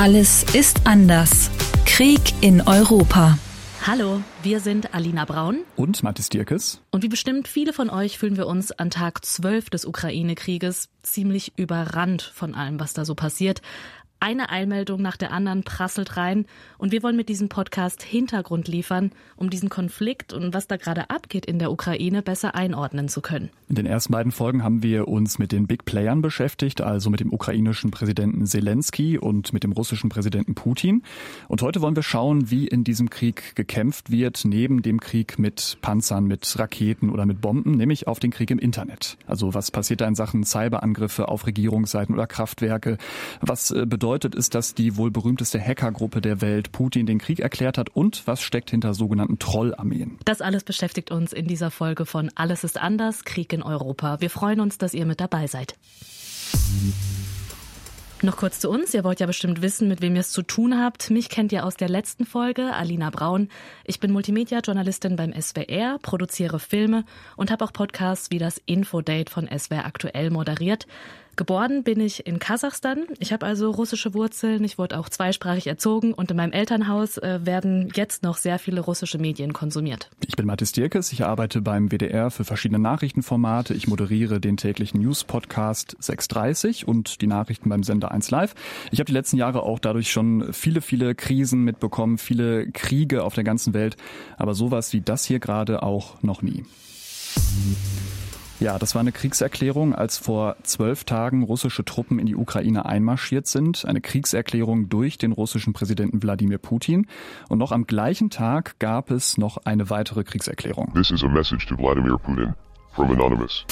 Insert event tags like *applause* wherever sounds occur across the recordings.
Alles ist anders. Krieg in Europa. Hallo, wir sind Alina Braun und Mathis Dierkes. Und wie bestimmt viele von euch fühlen wir uns an Tag 12 des Ukraine-Krieges ziemlich überrannt von allem, was da so passiert. Eine Eilmeldung nach der anderen prasselt rein und wir wollen mit diesem Podcast Hintergrund liefern, um diesen Konflikt und was da gerade abgeht in der Ukraine besser einordnen zu können. In den ersten beiden Folgen haben wir uns mit den Big Playern beschäftigt, also mit dem ukrainischen Präsidenten Zelensky und mit dem russischen Präsidenten Putin. Und heute wollen wir schauen, wie in diesem Krieg gekämpft wird, neben dem Krieg mit Panzern, mit Raketen oder mit Bomben, nämlich auf den Krieg im Internet. Also was passiert da in Sachen Cyberangriffe auf Regierungsseiten oder Kraftwerke? Was äh, bedeutet bedeutet, ist, dass die wohl berühmteste Hackergruppe der Welt Putin den Krieg erklärt hat und was steckt hinter sogenannten Trollarmeen. Das alles beschäftigt uns in dieser Folge von Alles ist anders, Krieg in Europa. Wir freuen uns, dass ihr mit dabei seid. Noch kurz zu uns. Ihr wollt ja bestimmt wissen, mit wem ihr es zu tun habt. Mich kennt ihr aus der letzten Folge, Alina Braun. Ich bin Multimedia-Journalistin beim SWR, produziere Filme und habe auch Podcasts wie das Infodate von SWR aktuell moderiert. Geboren bin ich in Kasachstan. Ich habe also russische Wurzeln. Ich wurde auch zweisprachig erzogen und in meinem Elternhaus äh, werden jetzt noch sehr viele russische Medien konsumiert. Ich bin Mathis Dirkes. Ich arbeite beim WDR für verschiedene Nachrichtenformate. Ich moderiere den täglichen News-Podcast 630 und die Nachrichten beim Sender 1 Live. Ich habe die letzten Jahre auch dadurch schon viele, viele Krisen mitbekommen, viele Kriege auf der ganzen Welt. Aber sowas wie das hier gerade auch noch nie. Ja, das war eine Kriegserklärung, als vor zwölf Tagen russische Truppen in die Ukraine einmarschiert sind. Eine Kriegserklärung durch den russischen Präsidenten Wladimir Putin. Und noch am gleichen Tag gab es noch eine weitere Kriegserklärung. This is a message to Vladimir Putin from Anonymous.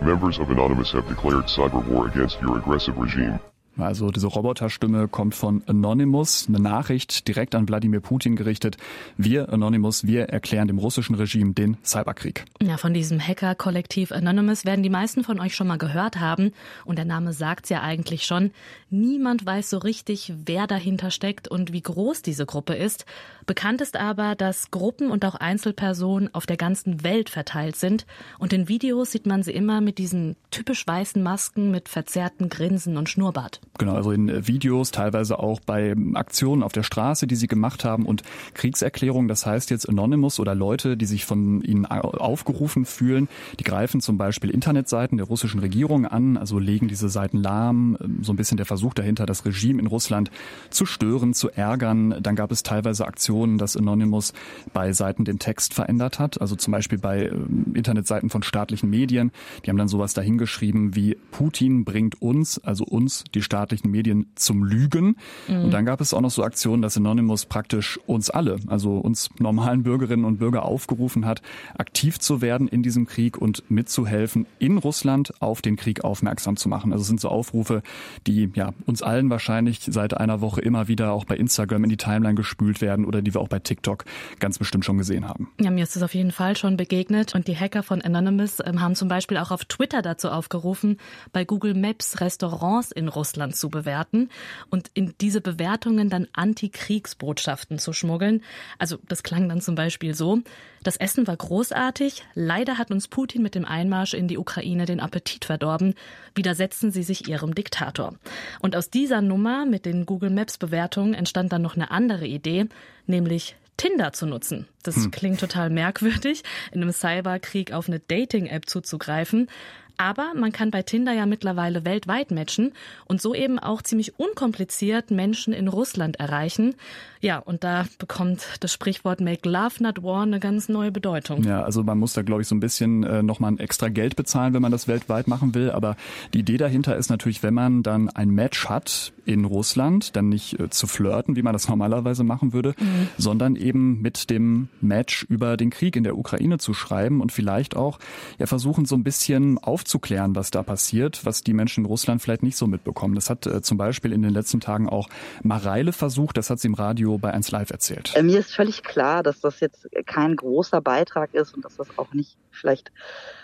Members of Anonymous have declared cyber war against your aggressive regime. Also diese Roboterstimme kommt von Anonymous, eine Nachricht direkt an Wladimir Putin gerichtet. Wir, Anonymous, wir erklären dem russischen Regime den Cyberkrieg. Ja, von diesem Hacker-Kollektiv Anonymous werden die meisten von euch schon mal gehört haben. Und der Name sagt's ja eigentlich schon. Niemand weiß so richtig, wer dahinter steckt und wie groß diese Gruppe ist. Bekannt ist aber, dass Gruppen und auch Einzelpersonen auf der ganzen Welt verteilt sind. Und in Videos sieht man sie immer mit diesen typisch weißen Masken mit verzerrten Grinsen und Schnurrbart. Genau, also in äh, Videos, teilweise auch bei Aktionen auf der Straße, die sie gemacht haben und Kriegserklärungen. Das heißt jetzt Anonymous oder Leute, die sich von ihnen aufgerufen fühlen, die greifen zum Beispiel Internetseiten der russischen Regierung an, also legen diese Seiten lahm. Ähm, so ein bisschen der Versuch dahinter, das Regime in Russland zu stören, zu ärgern. Dann gab es teilweise Aktionen, dass Anonymous bei Seiten den Text verändert hat, also zum Beispiel bei ähm, Internetseiten von staatlichen Medien. Die haben dann sowas dahingeschrieben wie Putin bringt uns, also uns, die staatlichen Medien zum Lügen. Mhm. Und dann gab es auch noch so Aktionen, dass Anonymous praktisch uns alle, also uns normalen Bürgerinnen und Bürger aufgerufen hat, aktiv zu werden in diesem Krieg und mitzuhelfen, in Russland auf den Krieg aufmerksam zu machen. Also es sind so Aufrufe, die ja uns allen wahrscheinlich seit einer Woche immer wieder auch bei Instagram in die Timeline gespült werden oder die wir auch bei TikTok ganz bestimmt schon gesehen haben. Ja, mir ist es auf jeden Fall schon begegnet und die Hacker von Anonymous ähm, haben zum Beispiel auch auf Twitter dazu aufgerufen, bei Google Maps Restaurants in Russland Russland zu bewerten und in diese Bewertungen dann Antikriegsbotschaften zu schmuggeln. Also das klang dann zum Beispiel so. Das Essen war großartig. Leider hat uns Putin mit dem Einmarsch in die Ukraine den Appetit verdorben. Widersetzen Sie sich Ihrem Diktator. Und aus dieser Nummer mit den Google Maps Bewertungen entstand dann noch eine andere Idee, nämlich Tinder zu nutzen. Das hm. klingt total merkwürdig, in einem Cyberkrieg auf eine Dating-App zuzugreifen. Aber man kann bei Tinder ja mittlerweile weltweit matchen und so eben auch ziemlich unkompliziert Menschen in Russland erreichen. Ja, und da bekommt das Sprichwort Make Love Not War eine ganz neue Bedeutung. Ja, also man muss da, glaube ich, so ein bisschen äh, nochmal ein extra Geld bezahlen, wenn man das weltweit machen will. Aber die Idee dahinter ist natürlich, wenn man dann ein Match hat in Russland, dann nicht äh, zu flirten, wie man das *laughs* normalerweise machen würde, mhm. sondern eben mit dem Match über den Krieg in der Ukraine zu schreiben und vielleicht auch ja versuchen, so ein bisschen aufzuklären, was da passiert, was die Menschen in Russland vielleicht nicht so mitbekommen. Das hat äh, zum Beispiel in den letzten Tagen auch Mareile versucht, das hat sie im Radio bei 1 Live erzählt. Äh, mir ist völlig klar, dass das jetzt kein großer Beitrag ist und dass das auch nicht vielleicht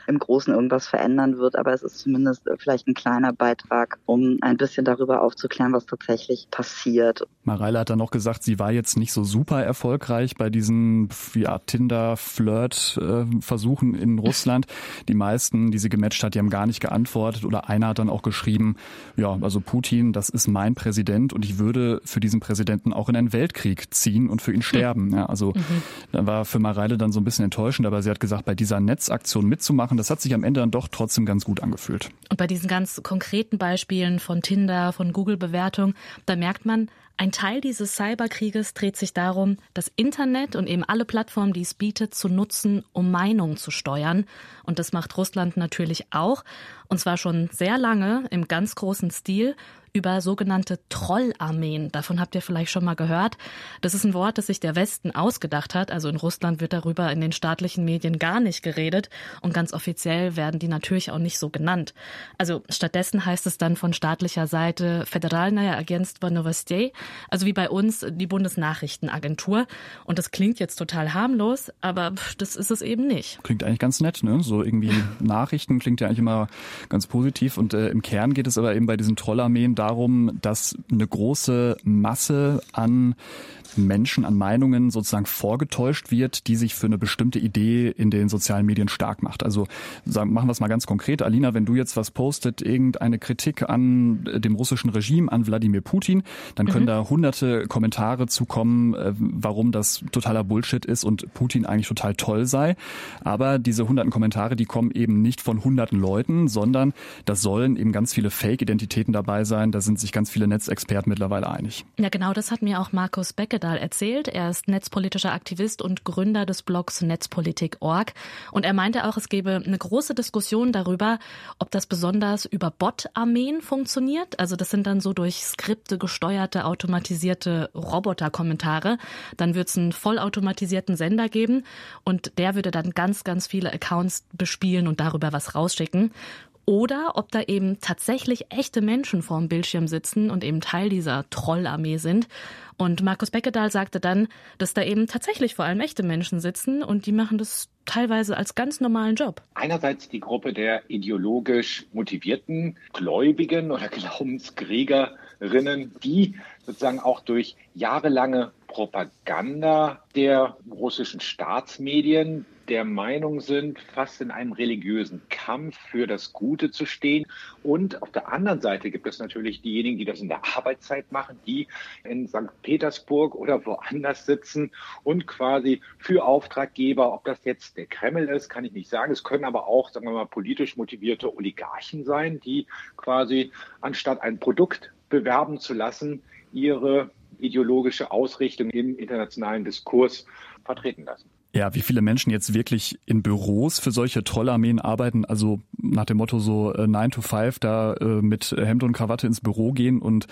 im Großen irgendwas verändern wird, aber es ist zumindest äh, vielleicht ein kleiner Beitrag, um ein bisschen darüber aufzuklären, was tatsächlich passiert. Mareile hat dann noch gesagt, sie war jetzt nicht so super erfolgreich bei diesen ja, Tinder-Flirt-Versuchen in Russland. Die meisten, die sie gematcht hat, hat, die haben gar nicht geantwortet oder einer hat dann auch geschrieben, ja, also Putin, das ist mein Präsident und ich würde für diesen Präsidenten auch in einen Weltkrieg ziehen und für ihn sterben. Ja, also mhm. da war für Mareile dann so ein bisschen enttäuschend, aber sie hat gesagt, bei dieser Netzaktion mitzumachen, das hat sich am Ende dann doch trotzdem ganz gut angefühlt. Und bei diesen ganz konkreten Beispielen von Tinder, von Google-Bewertung, da merkt man, ein Teil dieses Cyberkrieges dreht sich darum, das Internet und eben alle Plattformen, die es bietet, zu nutzen, um Meinungen zu steuern. Und das macht Russland natürlich auch. Und zwar schon sehr lange im ganz großen Stil über sogenannte Trollarmeen. Davon habt ihr vielleicht schon mal gehört. Das ist ein Wort, das sich der Westen ausgedacht hat. Also in Russland wird darüber in den staatlichen Medien gar nicht geredet und ganz offiziell werden die natürlich auch nicht so genannt. Also stattdessen heißt es dann von staatlicher Seite Federalnaya Agentstvo Novostей, also wie bei uns die Bundesnachrichtenagentur. Und das klingt jetzt total harmlos, aber das ist es eben nicht. Klingt eigentlich ganz nett, ne? So irgendwie Nachrichten klingt ja eigentlich immer ganz positiv und äh, im Kern geht es aber eben bei diesen Trollarmeen darum, dass eine große Masse an Menschen, an Meinungen sozusagen vorgetäuscht wird, die sich für eine bestimmte Idee in den sozialen Medien stark macht. Also sagen, machen wir es mal ganz konkret. Alina, wenn du jetzt was postet, irgendeine Kritik an dem russischen Regime, an Wladimir Putin, dann können mhm. da hunderte Kommentare zukommen, äh, warum das totaler Bullshit ist und Putin eigentlich total toll sei. Aber diese hunderten Kommentare, die kommen eben nicht von hunderten Leuten, sondern das sollen eben ganz viele Fake-Identitäten dabei sein. Da sind sich ganz viele Netzexperten mittlerweile einig. Ja, genau, das hat mir auch Markus Becke Beckedahl erzählt. Er ist netzpolitischer Aktivist und Gründer des Blogs Netzpolitik.org. Und er meinte auch, es gebe eine große Diskussion darüber, ob das besonders über Bot-Armeen funktioniert. Also das sind dann so durch Skripte gesteuerte, automatisierte Roboter-Kommentare. Dann wird es einen vollautomatisierten Sender geben und der würde dann ganz, ganz viele Accounts bespielen und darüber was rausschicken oder ob da eben tatsächlich echte Menschen vorm Bildschirm sitzen und eben Teil dieser Trollarmee sind. Und Markus Beckedahl sagte dann, dass da eben tatsächlich vor allem echte Menschen sitzen und die machen das teilweise als ganz normalen Job. Einerseits die Gruppe der ideologisch motivierten Gläubigen oder *laughs* Glaubenskriegerinnen, die sozusagen auch durch jahrelange Propaganda der russischen Staatsmedien der Meinung sind, fast in einem religiösen Kampf für das Gute zu stehen. Und auf der anderen Seite gibt es natürlich diejenigen, die das in der Arbeitszeit machen, die in St. Petersburg oder woanders sitzen und quasi für Auftraggeber, ob das jetzt der Kreml ist, kann ich nicht sagen. Es können aber auch, sagen wir mal, politisch motivierte Oligarchen sein, die quasi anstatt ein Produkt bewerben zu lassen, ihre ideologische Ausrichtung im internationalen Diskurs vertreten lassen. Ja, wie viele Menschen jetzt wirklich in Büros für solche Trollarmeen arbeiten, also nach dem Motto so äh, 9 to 5 da äh, mit Hemd und Krawatte ins Büro gehen und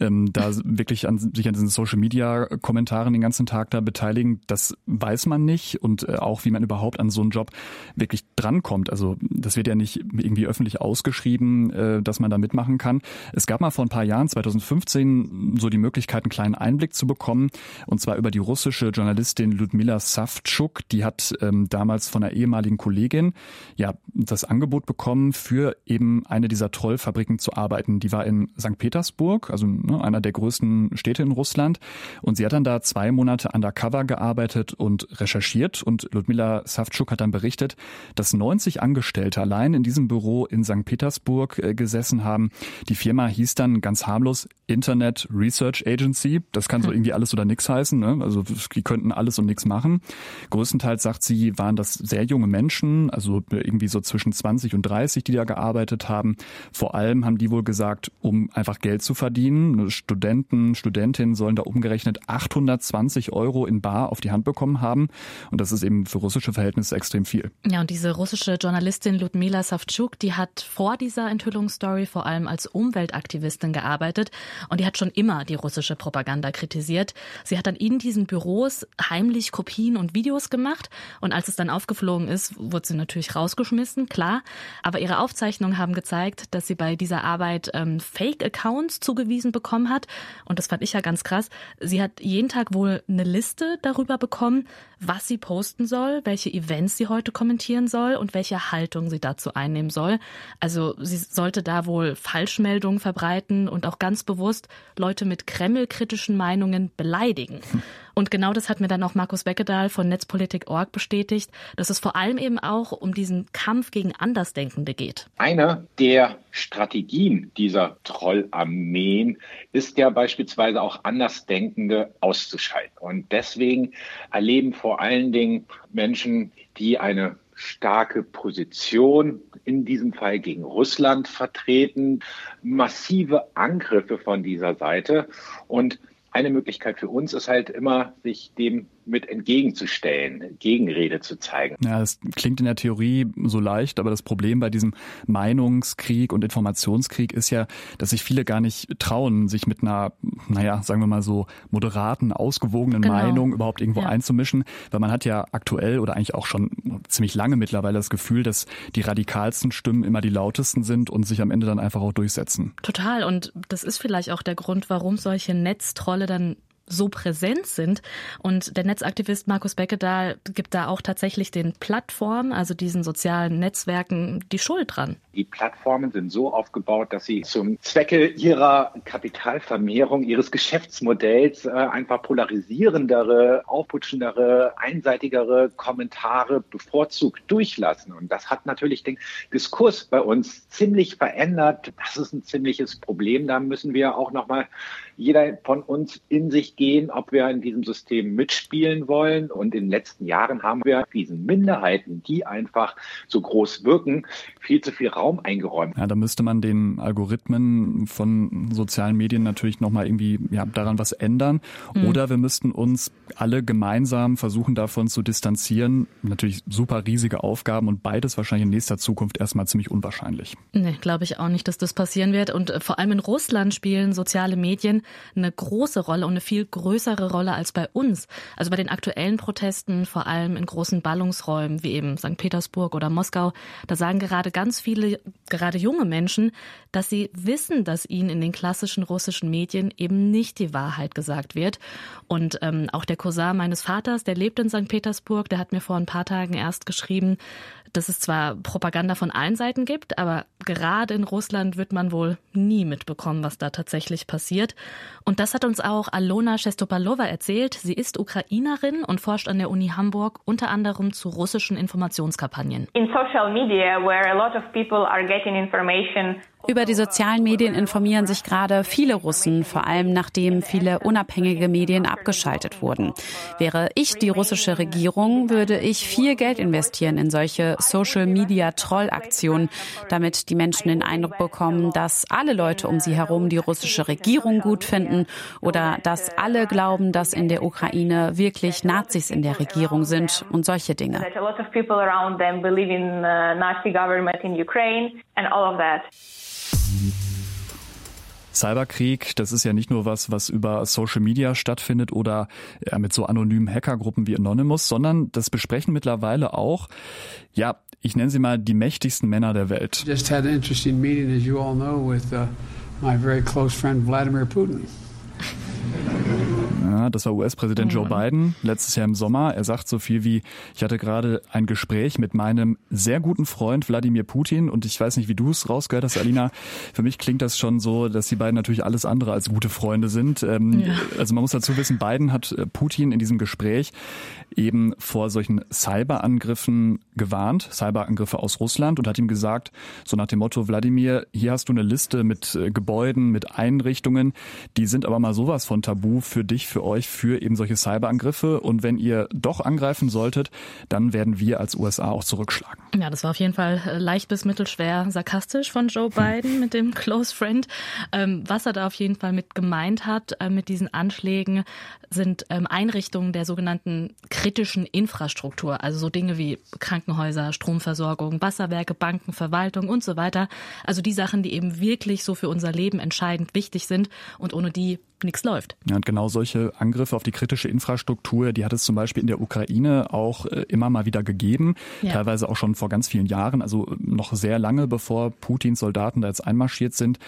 ähm, da wirklich an, sich an diesen Social Media Kommentaren den ganzen Tag da beteiligen, das weiß man nicht und äh, auch wie man überhaupt an so einen Job wirklich drankommt. Also das wird ja nicht irgendwie öffentlich ausgeschrieben, äh, dass man da mitmachen kann. Es gab mal vor ein paar Jahren, 2015, so die Möglichkeit, einen kleinen Einblick zu bekommen und zwar über die russische Journalistin Ludmila Savchuk Schuck, die hat ähm, damals von einer ehemaligen Kollegin ja das Angebot bekommen, für eben eine dieser Trollfabriken zu arbeiten. Die war in St. Petersburg, also ne, einer der größten Städte in Russland. Und sie hat dann da zwei Monate undercover gearbeitet und recherchiert. Und Ludmila Savchuk hat dann berichtet, dass 90 Angestellte allein in diesem Büro in St. Petersburg äh, gesessen haben. Die Firma hieß dann ganz harmlos Internet Research Agency. Das kann so hm. irgendwie alles oder nichts heißen. Ne? Also die könnten alles und nichts machen. Größtenteils, sagt sie, waren das sehr junge Menschen, also irgendwie so zwischen 20 und 30, die da gearbeitet haben. Vor allem haben die wohl gesagt, um einfach Geld zu verdienen. Studenten, Studentinnen sollen da umgerechnet 820 Euro in Bar auf die Hand bekommen haben. Und das ist eben für russische Verhältnisse extrem viel. Ja, und diese russische Journalistin Ludmila Savchuk, die hat vor dieser Enthüllungsstory vor allem als Umweltaktivistin gearbeitet und die hat schon immer die russische Propaganda kritisiert. Sie hat dann in diesen Büros heimlich Kopien und Videos Videos gemacht und als es dann aufgeflogen ist, wurde sie natürlich rausgeschmissen, klar. Aber ihre Aufzeichnungen haben gezeigt, dass sie bei dieser Arbeit ähm, Fake-Accounts zugewiesen bekommen hat. Und das fand ich ja ganz krass. Sie hat jeden Tag wohl eine Liste darüber bekommen, was sie posten soll, welche Events sie heute kommentieren soll und welche Haltung sie dazu einnehmen soll. Also sie sollte da wohl Falschmeldungen verbreiten und auch ganz bewusst Leute mit Kreml-kritischen Meinungen beleidigen. *laughs* Und genau das hat mir dann auch Markus Beckedahl von Netzpolitik.org bestätigt, dass es vor allem eben auch um diesen Kampf gegen Andersdenkende geht. Eine der Strategien dieser Trollarmeen ist ja beispielsweise auch Andersdenkende auszuschalten. Und deswegen erleben vor allen Dingen Menschen, die eine starke Position in diesem Fall gegen Russland vertreten, massive Angriffe von dieser Seite und eine Möglichkeit für uns ist halt immer, sich dem mit entgegenzustellen, Gegenrede zu zeigen. Ja, das klingt in der Theorie so leicht, aber das Problem bei diesem Meinungskrieg und Informationskrieg ist ja, dass sich viele gar nicht trauen, sich mit einer, naja, sagen wir mal so moderaten, ausgewogenen genau. Meinung überhaupt irgendwo ja. einzumischen, weil man hat ja aktuell oder eigentlich auch schon ziemlich lange mittlerweile das Gefühl, dass die radikalsten Stimmen immer die lautesten sind und sich am Ende dann einfach auch durchsetzen. Total und das ist vielleicht auch der Grund, warum solche Netztrolle dann so präsent sind. Und der Netzaktivist Markus Beckedahl gibt da auch tatsächlich den Plattformen, also diesen sozialen Netzwerken, die Schuld dran. Die Plattformen sind so aufgebaut, dass sie zum Zwecke ihrer Kapitalvermehrung, ihres Geschäftsmodells äh, einfach polarisierendere, aufputschendere, einseitigere Kommentare bevorzugt durchlassen. Und das hat natürlich den Diskurs bei uns ziemlich verändert. Das ist ein ziemliches Problem. Da müssen wir auch nochmal jeder von uns in sich gehen, ob wir in diesem System mitspielen wollen. Und in den letzten Jahren haben wir diesen Minderheiten, die einfach so groß wirken, viel zu viel Raum eingeräumt. Ja, da müsste man den Algorithmen von sozialen Medien natürlich nochmal irgendwie ja, daran was ändern. Mhm. Oder wir müssten uns alle gemeinsam versuchen, davon zu distanzieren. Natürlich super riesige Aufgaben und beides wahrscheinlich in nächster Zukunft erstmal ziemlich unwahrscheinlich. Nee, glaube ich auch nicht, dass das passieren wird. Und äh, vor allem in Russland spielen soziale Eine große Rolle und eine viel größere Rolle als bei uns. Also bei den aktuellen Protesten, vor allem in großen Ballungsräumen wie eben St. Petersburg oder Moskau, da sagen gerade ganz viele, gerade junge Menschen, dass sie wissen, dass ihnen in den klassischen russischen Medien eben nicht die Wahrheit gesagt wird. Und ähm, auch der Cousin meines Vaters, der lebt in St. Petersburg, der hat mir vor ein paar Tagen erst geschrieben, dass es zwar Propaganda von allen Seiten gibt, aber gerade in Russland wird man wohl nie mitbekommen, was da tatsächlich passiert. Und das hat uns auch Alona Shestopalova erzählt. Sie ist Ukrainerin und forscht an der Uni Hamburg unter anderem zu russischen Informationskampagnen. In social media, where a lot of people are getting information über die sozialen Medien informieren sich gerade viele Russen, vor allem nachdem viele unabhängige Medien abgeschaltet wurden. Wäre ich die russische Regierung, würde ich viel Geld investieren in solche Social-Media-Trollaktionen, damit die Menschen den Eindruck bekommen, dass alle Leute um sie herum die russische Regierung gut finden oder dass alle glauben, dass in der Ukraine wirklich Nazis in der Regierung sind und solche Dinge. Cyberkrieg, das ist ja nicht nur was, was über Social Media stattfindet oder mit so anonymen Hackergruppen wie Anonymous, sondern das besprechen mittlerweile auch, ja, ich nenne sie mal die mächtigsten Männer der Welt. Just had an interesting meeting, as you all know, with uh, my very close friend Vladimir Putin. Ja, das war US-Präsident Joe Biden letztes Jahr im Sommer. Er sagt so viel wie, ich hatte gerade ein Gespräch mit meinem sehr guten Freund Wladimir Putin und ich weiß nicht, wie du es rausgehört hast, Alina. Für mich klingt das schon so, dass die beiden natürlich alles andere als gute Freunde sind. Ähm, ja. Also man muss dazu wissen, Biden hat äh, Putin in diesem Gespräch eben vor solchen Cyberangriffen gewarnt, Cyberangriffe aus Russland und hat ihm gesagt, so nach dem Motto, Wladimir, hier hast du eine Liste mit äh, Gebäuden, mit Einrichtungen, die sind aber mal sowas von tabu für dich, für euch, für eben solche Cyberangriffe. Und wenn ihr doch angreifen solltet, dann werden wir als USA auch zurückschlagen. Ja, das war auf jeden Fall äh, leicht bis mittelschwer sarkastisch von Joe Biden mit dem Close Friend. Ähm, was er da auf jeden Fall mit gemeint hat, äh, mit diesen Anschlägen, sind ähm, Einrichtungen der sogenannten kritischen Infrastruktur, also so Dinge wie Krankenhäuser, Stromversorgung, Wasserwerke, Banken, Verwaltung und so weiter. Also die Sachen, die eben wirklich so für unser Leben entscheidend wichtig sind und ohne die nichts läuft. Ja, und genau solche Angriffe auf die kritische Infrastruktur, die hat es zum Beispiel in der Ukraine auch äh, immer mal wieder gegeben, ja. teilweise auch schon vor ganz vielen Jahren, also äh, noch sehr lange bevor Putins Soldaten da jetzt einmarschiert sind.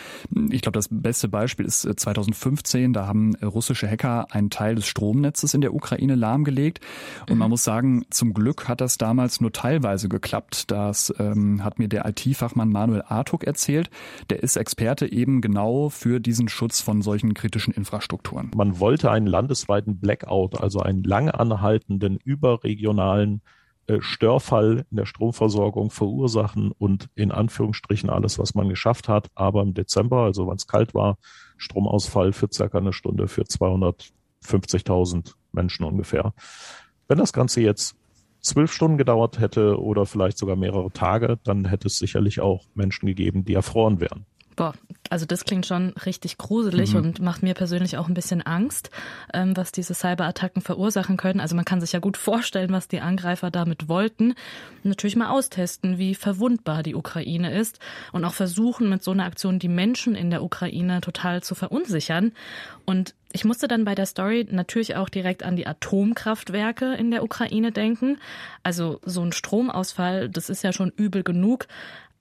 Ich glaube, das beste Beispiel ist 2015, äh, da haben russische Hacker einen Teil des Stromnetzes in der Ukraine lahmgelegt. Und mhm. man muss sagen, zum Glück hat das damals nur teilweise geklappt. Das ähm, hat mir der IT-Fachmann Manuel Artuk erzählt. Der ist Experte eben genau für diesen Schutz von solchen kritischen Infrastrukturen. Infrastrukturen. Man wollte einen landesweiten Blackout, also einen lange anhaltenden überregionalen äh, Störfall in der Stromversorgung verursachen und in Anführungsstrichen alles, was man geschafft hat. Aber im Dezember, also wenn es kalt war, Stromausfall für circa eine Stunde für 250.000 Menschen ungefähr. Wenn das Ganze jetzt zwölf Stunden gedauert hätte oder vielleicht sogar mehrere Tage, dann hätte es sicherlich auch Menschen gegeben, die erfroren wären. Boah, also das klingt schon richtig gruselig mhm. und macht mir persönlich auch ein bisschen Angst, ähm, was diese Cyberattacken verursachen können. Also man kann sich ja gut vorstellen, was die Angreifer damit wollten. Natürlich mal austesten, wie verwundbar die Ukraine ist und auch versuchen, mit so einer Aktion die Menschen in der Ukraine total zu verunsichern. Und ich musste dann bei der Story natürlich auch direkt an die Atomkraftwerke in der Ukraine denken. Also so ein Stromausfall, das ist ja schon übel genug.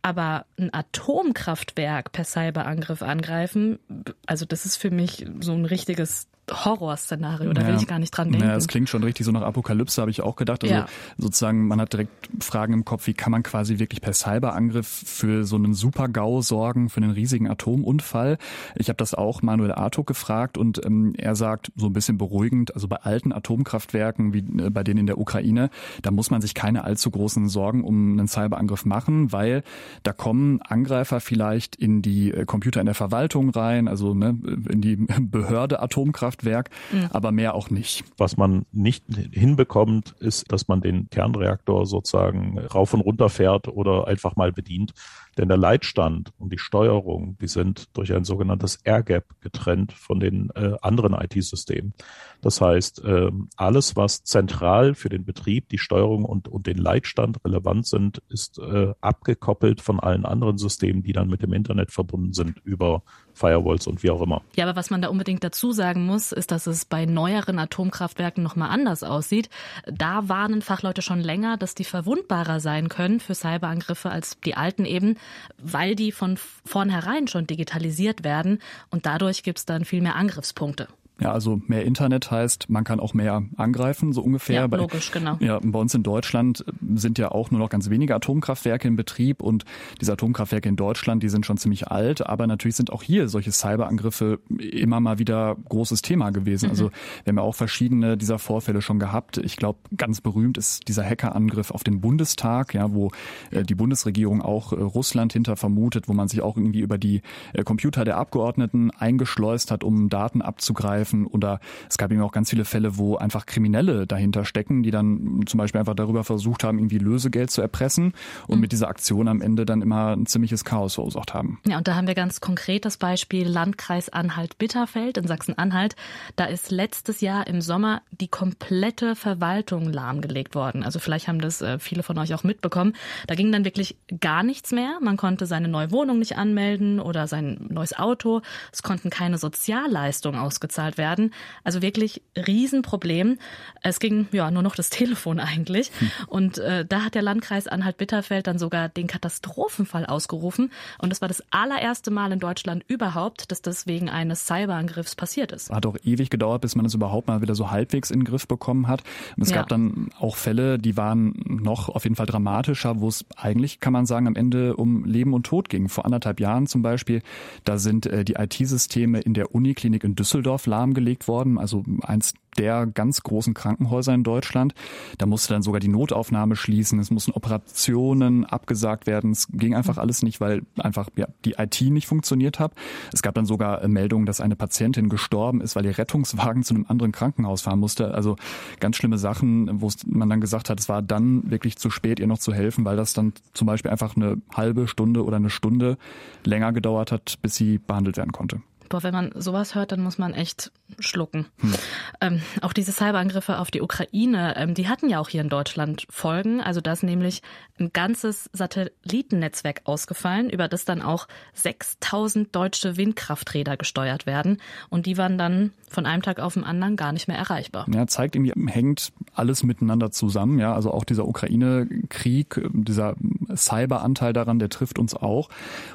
Aber ein Atomkraftwerk per Cyberangriff angreifen, also das ist für mich so ein richtiges Horrorszenario, da ja. will ich gar nicht dran denken. Ja, es klingt schon richtig so nach Apokalypse, habe ich auch gedacht. Also ja. sozusagen, man hat direkt Fragen im Kopf, wie kann man quasi wirklich per Cyberangriff für so einen Super-GAU sorgen, für einen riesigen Atomunfall. Ich habe das auch Manuel Artuk gefragt und ähm, er sagt so ein bisschen beruhigend, also bei alten Atomkraftwerken wie äh, bei denen in der Ukraine, da muss man sich keine allzu großen Sorgen um einen Cyberangriff machen, weil da kommen Angreifer vielleicht in die äh, Computer in der Verwaltung rein, also ne, in die *laughs* Behörde Atomkraft Atomkraftwerk, mhm. aber mehr auch nicht. Was man nicht hinbekommt, ist, dass man den Kernreaktor sozusagen rauf und runter fährt oder einfach mal bedient. Denn der Leitstand und die Steuerung, die sind durch ein sogenanntes Air Gap getrennt von den äh, anderen IT-Systemen. Das heißt, äh, alles, was zentral für den Betrieb, die Steuerung und, und den Leitstand relevant sind, ist äh, abgekoppelt von allen anderen Systemen, die dann mit dem Internet verbunden sind über Firewalls und wie auch immer. Ja, aber was man da unbedingt dazu sagen muss, ist, dass es bei neueren Atomkraftwerken nochmal anders aussieht. Da warnen Fachleute schon länger, dass die verwundbarer sein können für Cyberangriffe als die alten eben, weil die von vornherein schon digitalisiert werden und dadurch gibt es dann viel mehr Angriffspunkte. Ja, also mehr Internet heißt, man kann auch mehr angreifen, so ungefähr. Ja, logisch, genau. Ja, bei uns in Deutschland sind ja auch nur noch ganz wenige Atomkraftwerke in Betrieb und diese Atomkraftwerke in Deutschland, die sind schon ziemlich alt, aber natürlich sind auch hier solche Cyberangriffe immer mal wieder großes Thema gewesen. Mhm. Also wir haben ja auch verschiedene dieser Vorfälle schon gehabt. Ich glaube, ganz berühmt ist dieser Hackerangriff auf den Bundestag, ja, wo äh, die Bundesregierung auch äh, Russland hinter vermutet, wo man sich auch irgendwie über die äh, Computer der Abgeordneten eingeschleust hat, um Daten abzugreifen angreifen. Oder es gab eben auch ganz viele Fälle, wo einfach Kriminelle dahinter stecken, die dann zum Beispiel einfach darüber versucht haben, irgendwie Lösegeld zu erpressen und mhm. mit dieser Aktion am Ende dann immer ein ziemliches Chaos verursacht haben. Ja, und da haben wir ganz konkret das Beispiel Landkreis Anhalt-Bitterfeld in Sachsen-Anhalt. Da ist letztes Jahr im Sommer die komplette Verwaltung lahmgelegt worden. Also vielleicht haben das äh, viele von euch auch mitbekommen. Da ging dann wirklich gar nichts mehr. Man konnte seine neue Wohnung nicht anmelden oder sein neues Auto. Es konnten keine Sozialleistungen ausgezahlt bezahlt werden. Also wirklich Riesenproblem. Es ging ja nur noch das *laughs* Telefon eigentlich. Hm. Und äh, da hat der Landkreis Anhalt-Bitterfeld dann sogar den Katastrophenfall ausgerufen. Und das war das allererste Mal in Deutschland überhaupt, dass das wegen eines Cyberangriffs passiert ist. Hat auch ewig gedauert, bis man es überhaupt mal wieder so halbwegs in den Griff bekommen hat. Und es ja. gab dann auch Fälle, die waren noch auf jeden Fall dramatischer, wo es eigentlich, kann man sagen, am Ende um Leben und Tod ging. Vor anderthalb Jahren zum Beispiel, da sind äh, die IT-Systeme in der Uniklinik in Düsseldorf lahmgelegt worden, also eins der ganz großen Krankenhäuser in Deutschland. Da musste dann sogar die Notaufnahme schließen, es mussten Operationen abgesagt werden. Es ging einfach alles nicht, weil einfach ja, die IT nicht funktioniert hat. Es gab dann sogar äh, Meldungen, dass eine Patientin gestorben ist, weil ihr Rettungswagen zu einem anderen Krankenhaus fahren musste. Also ganz schlimme Sachen, wo man dann gesagt hat, es war dann wirklich zu spät, ihr noch zu helfen, weil das dann zum Beispiel einfach eine halbe Stunde oder eine Stunde länger gedauert hat, bis sie behandelt werden konnte boah, wenn man sowas hört, dann muss man echt schlucken. Hm. Ähm, auch diese Cyberangriffe auf die Ukraine, ähm, die hatten ja auch hier in Deutschland Folgen. Also da ist nämlich ein ganzes Satellitennetzwerk ausgefallen, über das dann auch 6000 deutsche Windkrafträder gesteuert werden. Und die waren dann von einem Tag auf den anderen gar nicht mehr erreichbar. Ja, zeigt irgendwie, hängt alles miteinander zusammen. Ja, also auch dieser Ukraine-Krieg, dieser Cyberanteil daran, der trifft uns auch.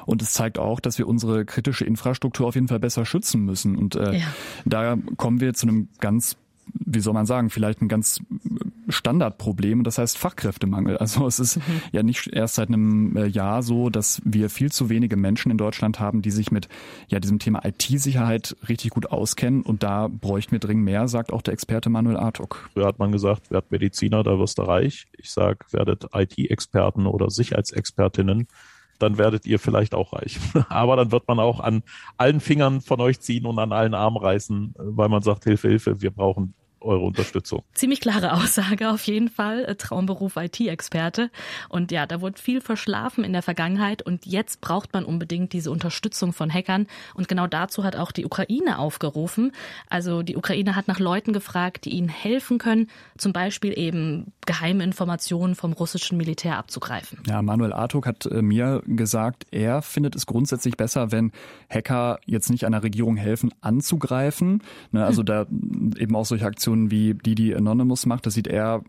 Und es zeigt auch, dass wir unsere kritische Infrastruktur auf jeden Fall besser schützen müssen. Und äh, ja. da kommen wir zu einem ganz wie soll man sagen, vielleicht ein ganz Standardproblem und das heißt Fachkräftemangel. Also es ist mhm. ja nicht erst seit einem äh, Jahr so, dass wir viel zu wenige Menschen in Deutschland haben, die sich mit ja diesem Thema IT-Sicherheit richtig gut auskennen und da bräuchten wir dringend mehr, sagt auch der Experte Manuel Artuk. Früher hat man gesagt, werd Mediziner, da wirst du reich. Ich sage, werdet IT-Experten oder Sicherheitsexpertinnen dann werdet ihr vielleicht auch reich. *laughs* Aber dann wird man auch an allen Fingern von euch ziehen und an allen Armen reißen, weil man sagt, Hilfe, Hilfe, wir brauchen eure Unterstützung. Ziemlich klare Aussage auf jeden Fall. Äh, Traumberuf IT-Experte. Und ja, da wurde viel verschlafen in der Vergangenheit und jetzt braucht man unbedingt diese Unterstützung von Hackern. Und genau dazu hat auch die Ukraine aufgerufen. Also die Ukraine hat nach Leuten gefragt, die ihnen helfen können, zum Beispiel eben geheime Informationen vom russischen Militär abzugreifen. Ja, Manuel Artuk hat äh, mir gesagt, er findet es grundsätzlich besser, wenn Hacker jetzt nicht einer Regierung helfen, anzugreifen. Ne, also *laughs* da eben auch solche Aktionen Aktionen wie die, die Anonymous macht, das sieht er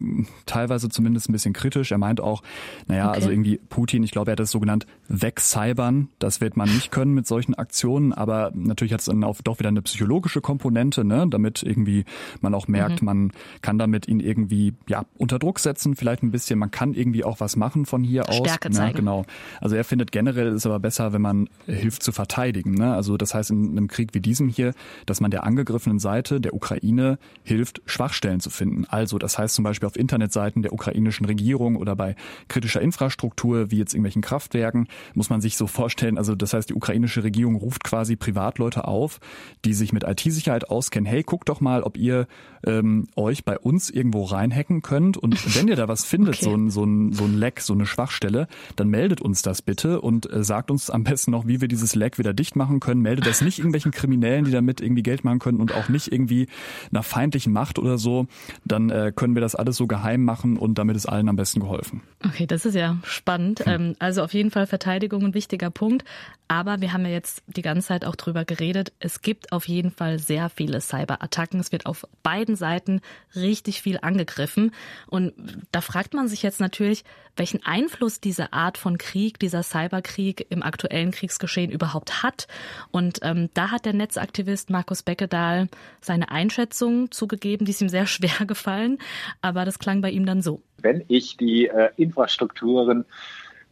teilweise zumindest ein bisschen kritisch. Er meint auch, naja, okay. also irgendwie Putin, ich glaube, er hat das so genannt, wegcybern. Das wird man nicht können mit solchen Aktionen, aber natürlich hat es dann auch doch wieder eine psychologische Komponente, ne, damit irgendwie man auch merkt, mhm. man kann damit ihn irgendwie ja unter Druck setzen, vielleicht ein bisschen, man kann irgendwie auch was machen von hier aus. Stärke ne, zeigen. genau. Also er findet generell ist aber besser, wenn man hilft zu verteidigen. Ne? Also das heißt in einem Krieg wie diesem hier, dass man der angegriffenen Seite, der Ukraine, hilft, hilft, Schwachstellen zu finden. Also das heißt zum Beispiel auf Internetseiten der ukrainischen Regierung oder bei kritischer Infrastruktur wie jetzt irgendwelchen Kraftwerken muss man sich so vorstellen. Also das heißt die ukrainische Regierung ruft quasi Privatleute auf, die sich mit IT-Sicherheit auskennen. Hey, guckt doch mal, ob ihr ähm, euch bei uns irgendwo reinhacken könnt und *laughs* wenn ihr da was findet, okay. so ein so ein so ein Leck, so eine Schwachstelle, dann meldet uns das bitte und äh, sagt uns am besten noch, wie wir dieses Leck wieder dicht machen können. Meldet das nicht irgendwelchen Kriminellen, die damit irgendwie Geld machen können und auch nicht irgendwie einer feindlichen Macht oder so, dann äh, können wir das alles so geheim machen und damit ist allen am besten geholfen. Okay, das ist ja spannend. Hm. Also auf jeden Fall Verteidigung ein wichtiger Punkt. Aber wir haben ja jetzt die ganze Zeit auch drüber geredet. Es gibt auf jeden Fall sehr viele Cyberattacken. Es wird auf beiden Seiten richtig viel angegriffen. Und da fragt man sich jetzt natürlich, welchen Einfluss diese Art von Krieg, dieser Cyberkrieg im aktuellen Kriegsgeschehen überhaupt hat. Und ähm, da hat der Netzaktivist Markus Beckedahl seine Einschätzung zugegeben, die ist ihm sehr *laughs* schwer gefallen. Aber das klang bei ihm dann so. Wenn ich die äh, Infrastrukturen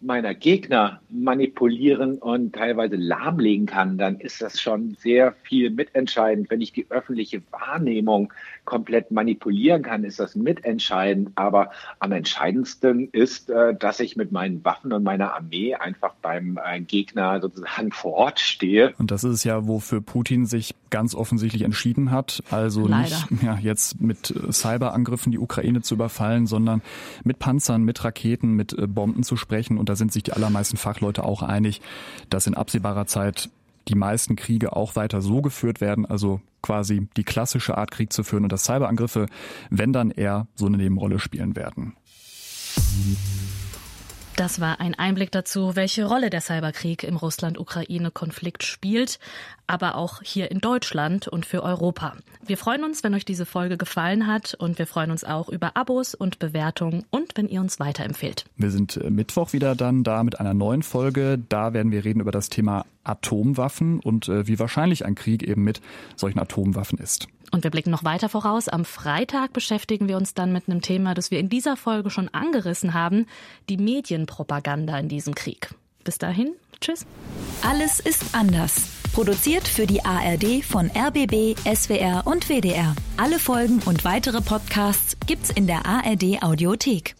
meiner Gegner manipulieren und teilweise lahmlegen kann, dann ist das schon sehr viel mitentscheidend. Wenn ich die öffentliche Wahrnehmung komplett manipulieren kann, ist das mitentscheidend. Aber am entscheidendsten ist, äh, dass ich mit meinen Waffen und meiner Armee einfach beim äh, Gegner sozusagen *laughs* vor Ort stehe. Und das ist ja, wofür Putin sich ganz offensichtlich entschieden hat. Also Leider. nicht ja, jetzt mit äh, Cyberangriffen die Ukraine zu überfallen, sondern mit Panzern, mit Raketen, mit Bomben zu sprechen. Und da sind sich die allermeisten Fachleute auch einig, dass in absehbarer Zeit die meisten Kriege auch weiter so geführt werden, also quasi die klassische Art Krieg zu führen und dass Cyberangriffe, wenn dann eher so eine Nebenrolle spielen werden. Das war ein Einblick dazu, welche Rolle der Cyberkrieg im Russland-Ukraine-Konflikt spielt, aber auch hier in Deutschland und für Europa. Wir freuen uns, wenn euch diese Folge gefallen hat und wir freuen uns auch über Abos und Bewertungen und wenn ihr uns weiterempfehlt. Wir sind äh, Mittwoch wieder dann da mit einer neuen Folge. Da werden wir reden über das Thema Atomwaffen und äh, wie wahrscheinlich ein Krieg eben mit solchen Atomwaffen ist. Und wir blicken noch weiter voraus. Am Freitag beschäftigen wir uns dann mit einem Thema, das wir in dieser Folge schon angerissen haben, die Medienpropaganda in diesem Krieg. Bis dahin, tschüss. Alles ist anders. Produziert für die ARD von RBB, SWR und WDR. Alle Folgen und weitere Podcasts gibt's in der ARD Audiothek.